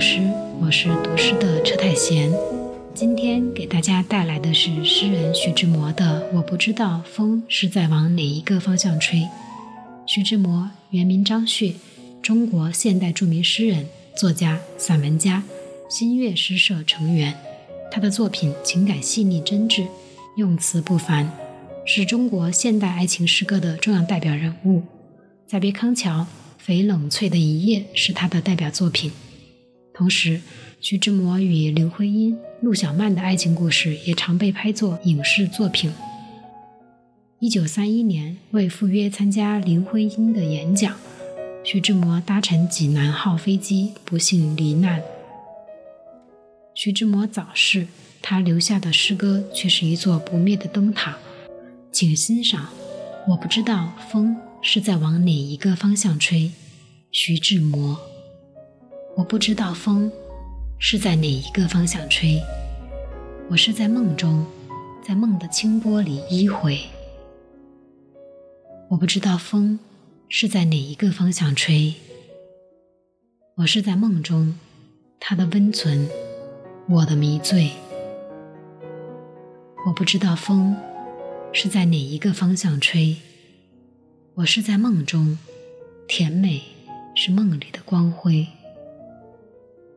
诗，我是读诗的车太贤。今天给大家带来的是诗人徐志摩的《我不知道风是在往哪一个方向吹》。徐志摩原名张旭，中国现代著名诗人、作家、散文家，新月诗社成员。他的作品情感细腻真挚，用词不凡，是中国现代爱情诗歌的重要代表人物。《再别康桥》。翡冷翠的一夜是他的代表作品，同时，徐志摩与林徽因、陆小曼的爱情故事也常被拍作影视作品。一九三一年，为赴约参加林徽因的演讲，徐志摩搭乘济南号飞机，不幸罹难。徐志摩早逝，他留下的诗歌却是一座不灭的灯塔。请欣赏，我不知道风是在往哪一个方向吹。徐志摩。我不知道风是在哪一个方向吹，我是在梦中，在梦的清波里依回。我不知道风是在哪一个方向吹，我是在梦中，它的温存，我的迷醉。我不知道风是在哪一个方向吹，我是在梦中，甜美是梦里的光辉。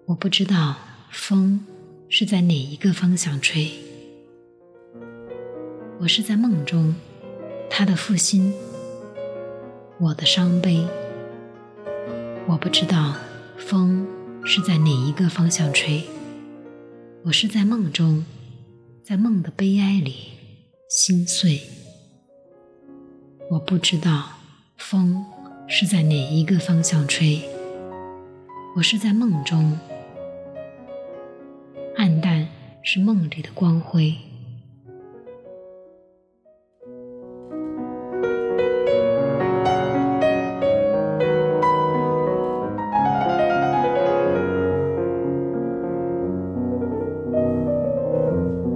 我不知道风是在哪一个方向吹，我是在梦中，他的负心，我的伤悲。我不知道风是在哪一个方向吹，我是在梦中，在梦的悲哀里心碎。我不知道风是在哪一个方向吹，我是在梦中。是梦里的光辉。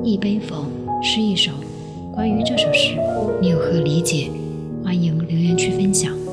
一杯否是一首关于这首诗，你有何理解？欢迎留言区分享。